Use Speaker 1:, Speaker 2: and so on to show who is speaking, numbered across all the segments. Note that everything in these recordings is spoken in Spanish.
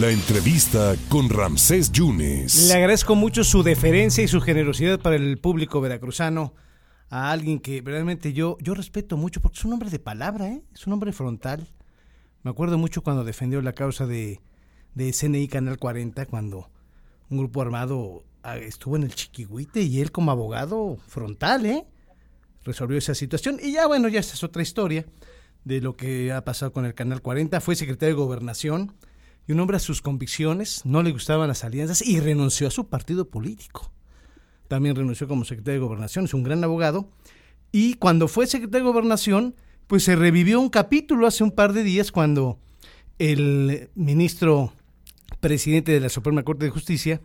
Speaker 1: La entrevista con Ramsés Yunes.
Speaker 2: Le agradezco mucho su deferencia y su generosidad para el público veracruzano. A alguien que realmente yo, yo respeto mucho, porque es un hombre de palabra, ¿eh? es un hombre frontal. Me acuerdo mucho cuando defendió la causa de, de CNI Canal 40, cuando un grupo armado ah, estuvo en el Chiquihuite y él como abogado frontal, ¿eh? resolvió esa situación. Y ya bueno, ya esta es otra historia de lo que ha pasado con el Canal 40. Fue secretario de Gobernación y un hombre a sus convicciones, no le gustaban las alianzas y renunció a su partido político. También renunció como secretario de Gobernación, es un gran abogado. Y cuando fue secretario de Gobernación, pues se revivió un capítulo hace un par de días cuando el ministro presidente de la Suprema Corte de Justicia,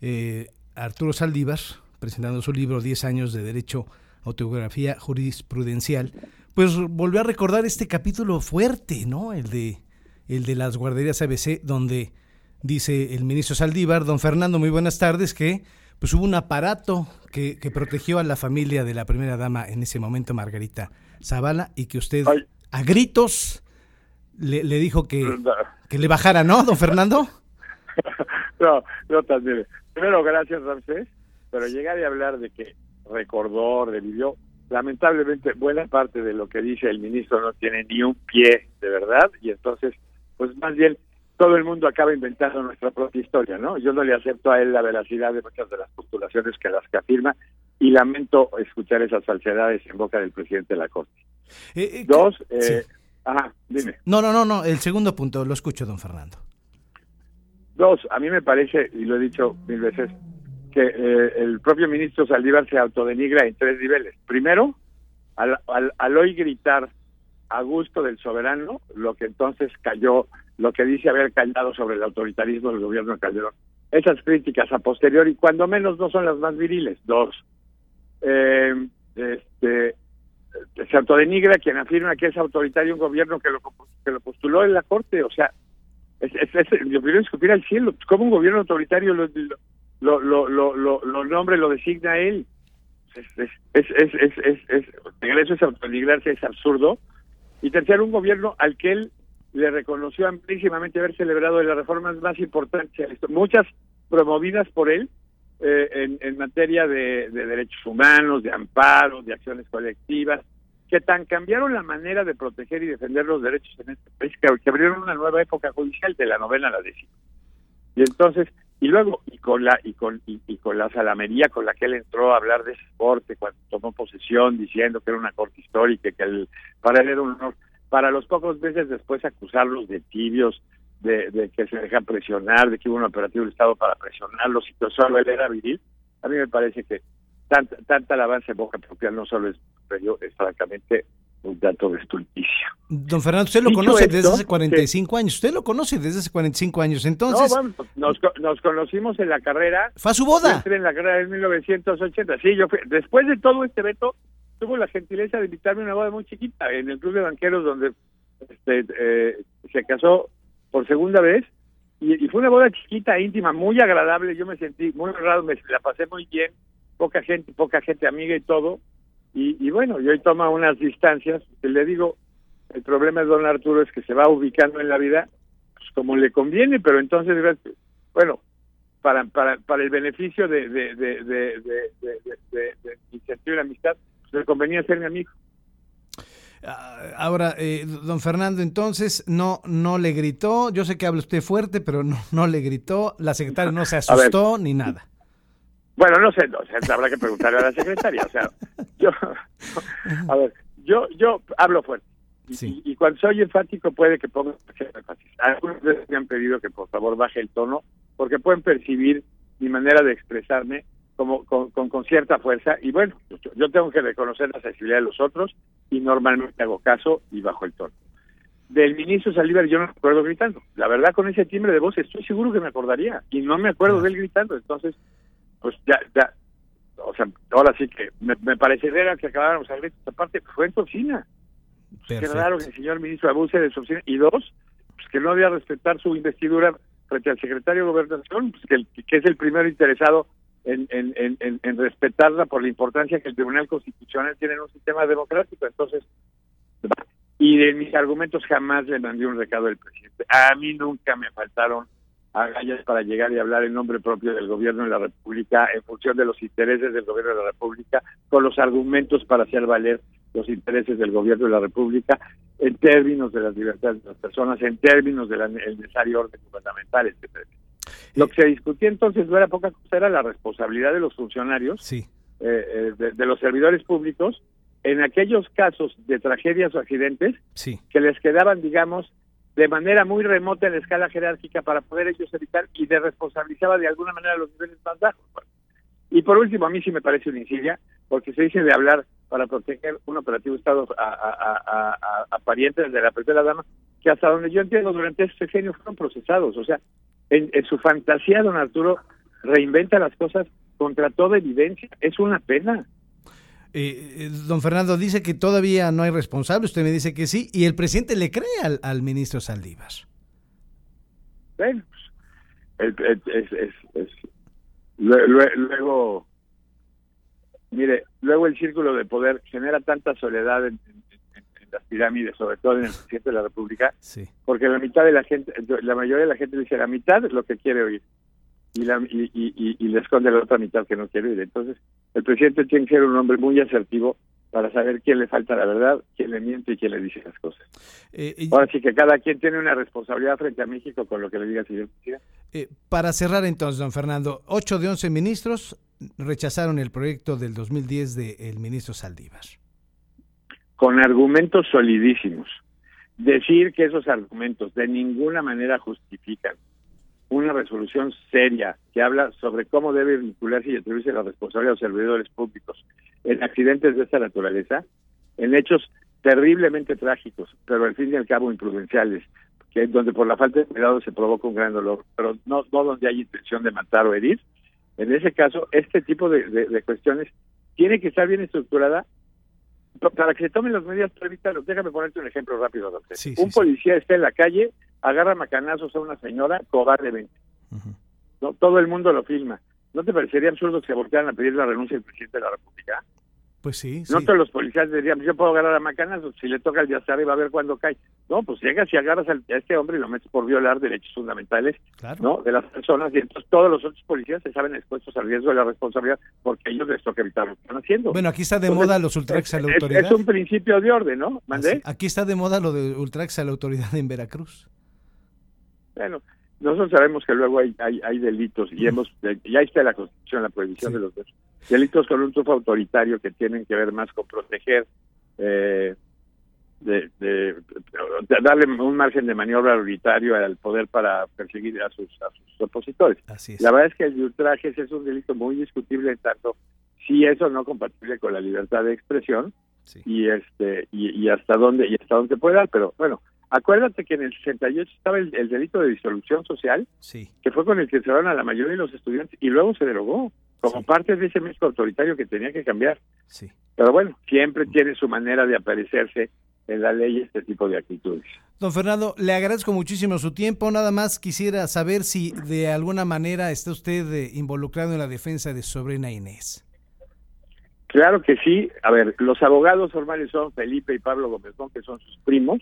Speaker 2: eh, Arturo Saldívar, presentando su libro 10 años de Derecho, Autobiografía Jurisprudencial, pues volvió a recordar este capítulo fuerte, ¿no? El de el de las guarderías ABC, donde dice el ministro Saldívar, don Fernando, muy buenas tardes, que pues hubo un aparato que, protegió a la familia de la primera dama en ese momento, Margarita Zavala, y que usted a gritos le, dijo que, que le bajara, ¿no, don Fernando?
Speaker 3: no, no también. Primero, gracias, Ramsés, pero llegar y hablar de que recordó, revivió, lamentablemente buena parte de lo que dice el ministro no tiene ni un pie de verdad, y entonces pues más bien todo el mundo acaba inventando nuestra propia historia, ¿no? Yo no le acepto a él la veracidad de muchas de las postulaciones que las que afirma y lamento escuchar esas falsedades en boca del presidente de la Corte. Eh, eh, Dos, eh, ajá, dime.
Speaker 2: No, no, no, no, el segundo punto, lo escucho, don Fernando.
Speaker 3: Dos, a mí me parece, y lo he dicho mil veces, que el propio ministro Saldívar se autodenigra en tres niveles. Primero, al, al, al hoy gritar a gusto del soberano, lo que entonces cayó, lo que dice haber callado sobre el autoritarismo del gobierno de Calderón. Esas críticas a posteriori, cuando menos no son las más viriles. Dos, eh, este, se autodenigra quien afirma que es autoritario un gobierno que lo, que lo postuló en la Corte. O sea, es, es, es lo primero escupir al cielo. ¿Cómo un gobierno autoritario lo, lo, lo, lo, lo, nombre, lo designa él? Es, es, es, es, es, es, es, es es absurdo y tercero, un gobierno al que él le reconoció amplísimamente haber celebrado de las reformas más importantes, muchas promovidas por él eh, en, materia de, derechos humanos, de amparo, de acciones colectivas, que tan cambiaron la manera de proteger y defender los derechos en este país que, que abrieron una nueva época judicial de la novena a la décima. Y entonces, y luego, y con la, y con, y, con la salamería con la que él entró a hablar de ese corte cuando tomó posesión, diciendo que era una corte histórica, y que el, para él era un honor, para los pocos meses después acusarlos de tibios, de, que se dejan presionar, de que hubo un operativo del Estado para presionarlos y que solo él era viril, a mí me parece que tanta, tanta alabanza en boca propia no solo es, es francamente un dato de estulticia.
Speaker 2: Don Fernando, usted lo conoce desde hace 45 años. Usted lo conoce desde hace 45 años. Entonces.
Speaker 3: No, nos, nos, conocimos en la carrera.
Speaker 2: ¿Fue a su boda?
Speaker 3: en la carrera en 1980. Sí, yo fui. Después de todo este veto, tuvo la gentileza de invitarme a una boda muy chiquita en el Club de Banqueros, donde este, eh, se casó por segunda vez. Y, fue una boda chiquita, íntima, muy agradable. Yo me sentí muy honrado, me la pasé muy bien. Poca gente, poca gente amiga y todo y, bueno, y hoy toma unas distancias. Le digo, el problema de don Arturo es que se va ubicando en la vida pues, como le conviene, pero entonces, bueno, para, para, para el beneficio de, de, de, de, de, y la amistad, pues, le convenía ser mi amigo.
Speaker 2: Ah, ahora, eh, don Fernando, entonces no no le gritó. Yo sé que habla usted fuerte, pero no no le gritó. La secretaria no se asustó ni nada.
Speaker 3: Bueno, no sé, no, habrá que preguntarle a la secretaria. O sea, yo, a ver, yo, yo hablo fuerte. Y, cuando soy enfático puede que ponga énfasis. Algunos me han pedido que por favor baje el tono porque pueden percibir mi manera de expresarme como con, con, cierta fuerza y bueno, yo, tengo que reconocer la sensibilidad de los otros y normalmente hago caso y bajo el tono. Del ministro Saliver yo no me acuerdo gritando. La verdad con ese timbre de voz estoy seguro que me acordaría y no me acuerdo de él gritando. Entonces pues ya, ya, o sea, ahora sí que me, me parecería que acabáramos a ver esta parte, fue en su oficina. Pues, qué raro que el señor ministro abuse de su oficina. Y dos, pues que no había respetar su investidura frente al secretario de Gobernación, pues que, que es el primero interesado en, en, en, en, respetarla por la importancia que el Tribunal Constitucional tiene en un sistema democrático. Entonces, y de mis argumentos jamás le mandé un recado al presidente. A mí nunca me faltaron agallas para llegar y hablar en nombre propio del gobierno de la República en función de los intereses del gobierno de la República, con los argumentos para hacer valer los intereses del gobierno de la República en términos de las libertades de las personas, en términos del necesario orden gubernamental, etcétera. Lo que se discutía entonces no era poca cosa, era la responsabilidad de los funcionarios,
Speaker 2: sí.
Speaker 3: eh, de, de, los servidores públicos, en aquellos casos de tragedias o accidentes
Speaker 2: sí.
Speaker 3: que les quedaban, digamos, de manera muy remota en la escala jerárquica para poder ellos evitar y de responsabilizaba de alguna manera los niveles más bajos. Y por último, a mí sí me parece una insidia, porque se dice de hablar para proteger un operativo Estado a, a parientes de la primera dama, que hasta donde yo entiendo durante ese sexenio fueron procesados. O sea, en, en, su fantasía, don Arturo reinventa las cosas contra toda evidencia. Es una pena.
Speaker 2: Eh, don Fernando dice que todavía no hay responsable, usted me dice que sí, y el presidente le cree al, al ministro Saldívar.
Speaker 3: Bueno, pues, es, es, es, es luego, mire, luego el círculo de poder genera tanta soledad en, en, en, las pirámides, sobre todo en el presidente de la República,
Speaker 2: sí.
Speaker 3: porque la mitad de la gente, la mayoría de la gente dice la mitad es lo que quiere oír y, la, y, y, y, le esconde la otra mitad que no quiere oír. Entonces, el presidente tiene que ser un hombre muy asertivo para saber quién le falta la verdad, quién le miente y quién le dice las cosas.
Speaker 2: Eh, y,
Speaker 3: Ahora sí que cada quien tiene una responsabilidad frente a México con lo que le diga el señor presidente.
Speaker 2: Eh, para cerrar entonces, don Fernando, 8 de 11 ministros rechazaron el proyecto del 2010 del ministro Saldívar.
Speaker 3: Con argumentos solidísimos. Decir que esos argumentos de ninguna manera justifican una resolución seria que habla sobre cómo debe vincularse y atribuirse la responsabilidad a los servidores públicos en accidentes de esta naturaleza, en hechos terriblemente trágicos, pero al fin y al cabo imprudenciales, que donde por la falta de cuidado se provoca un gran dolor, pero no, no donde hay intención de matar o herir. En ese caso, este tipo de, de, de cuestiones tiene que estar bien estructurada para que se tomen las medidas para evitarlo. Déjame ponerte un ejemplo rápido, doctor.
Speaker 2: Sí,
Speaker 3: un
Speaker 2: sí,
Speaker 3: policía está en la calle, agarra macanazos a una señora cobardemente. Uh -huh. ¿no? Todo el mundo lo filma. ¿No te parecería absurdo que se voltearan a pedir la renuncia del presidente de la República?
Speaker 2: Pues sí.
Speaker 3: No
Speaker 2: sí.
Speaker 3: todos los policías dirían, yo puedo agarrar a macanazos, si le toca el de hasta arriba a ver cuándo cae. No, pues llegas y agarras a este hombre y lo metes por violar derechos fundamentales
Speaker 2: claro.
Speaker 3: ¿no? de las personas y entonces todos los otros policías se saben expuestos al riesgo de la responsabilidad porque ellos les toca evitar lo que están haciendo.
Speaker 2: Bueno, aquí está de entonces, moda los ultrax a la autoridad.
Speaker 3: Es, es, un principio de orden, ¿no? ¿Mandé?
Speaker 2: Así, aquí está de moda lo de ultrax a la autoridad en Veracruz.
Speaker 3: Bueno, nosotros sabemos que luego hay, hay, hay delitos y hemos ya está la Constitución, la prohibición
Speaker 2: sí.
Speaker 3: de los delitos. con un trufo autoritario que tienen que ver más con proteger, eh, de, de, de, darle un margen de maniobra autoritario al poder para perseguir a sus, a sus opositores.
Speaker 2: Así es.
Speaker 3: La verdad es que el ultrajes es un delito muy discutible en tanto si eso no compatible con la libertad de expresión
Speaker 2: sí.
Speaker 3: y este y, y hasta dónde y hasta dónde puede dar, pero bueno, Acuérdate que en el 68 estaba el, el, delito de disolución social,
Speaker 2: sí.
Speaker 3: que fue con el que cerraron a la mayoría de los estudiantes y luego se derogó como
Speaker 2: sí.
Speaker 3: parte de ese México autoritario que tenía que cambiar.
Speaker 2: Sí.
Speaker 3: Pero bueno, siempre tiene su manera de aparecerse en la ley este tipo de actitudes.
Speaker 2: Don Fernando, le agradezco muchísimo su tiempo. Nada más quisiera saber si de alguna manera está usted eh, involucrado en la defensa de su sobrina Inés.
Speaker 3: Claro que sí. A ver, los abogados formales son Felipe y Pablo Gómez, que son sus primos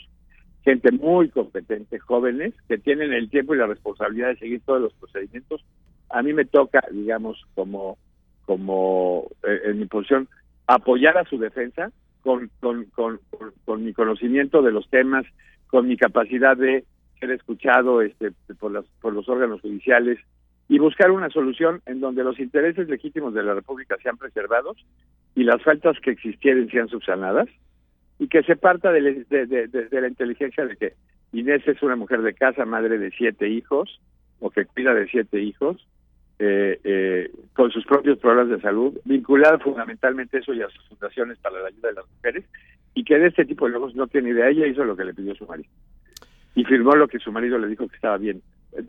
Speaker 3: gente muy competente, jóvenes, que tienen el tiempo y la responsabilidad de seguir todos los procedimientos. A mí me toca, digamos, como, como eh, en mi posición, apoyar a su defensa con, mi conocimiento de los temas, con mi capacidad de ser escuchado este, por, las, por los órganos judiciales y buscar una solución en donde los intereses legítimos de la República sean preservados y las faltas que existieren sean subsanadas y que se parta de, de, de, de, la inteligencia de que Inés es una mujer de casa, madre de siete hijos, o que cuida de siete hijos, eh, eh, con sus propios problemas de salud, vinculada fundamentalmente eso y a sus fundaciones para la ayuda de las mujeres, y que de este tipo de logos no tiene idea, ella hizo lo que le pidió su marido. Y firmó lo que su marido le dijo que estaba bien.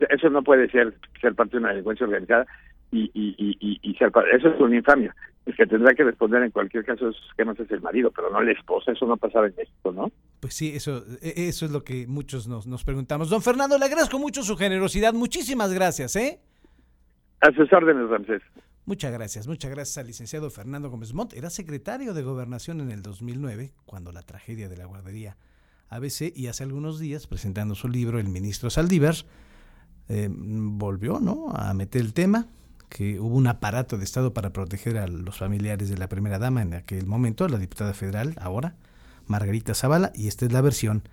Speaker 3: Eso no puede ser ser parte de una delincuencia organizada y, y, y, y ser parte. Eso es una infamia el que tendrá que responder en cualquier caso de esos esquemas es el marido, pero no la esposa, eso no pasaba en México, ¿no?
Speaker 2: Pues sí, eso, eso es lo que muchos nos, nos preguntamos. Don Fernando, le agradezco mucho su generosidad, muchísimas gracias, ¿eh?
Speaker 3: A sus órdenes, Ramsés.
Speaker 2: Muchas gracias, muchas gracias al licenciado Fernando Gómez Montt. Era secretario de Gobernación en el 2009, cuando la tragedia de la guardería ABC, y hace algunos días, presentando su libro El Ministro Saldívar, eh, volvió ¿no? a meter el tema, que hubo un aparato de Estado para proteger a los familiares de la primera dama en aquel momento, la diputada federal ahora, Margarita Zavala, y esta es la versión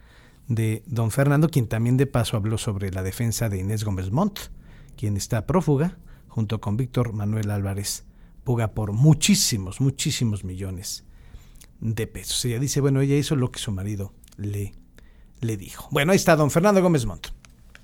Speaker 2: de don Fernando, quien también de paso habló sobre la defensa de Inés Gómez Montt, quien está prófuga, junto con Víctor Manuel Álvarez Puga por muchísimos, muchísimos millones de pesos. Ella dice, bueno, ella hizo lo que su marido le, le dijo. Bueno, ahí está don Fernando Gómez Montt.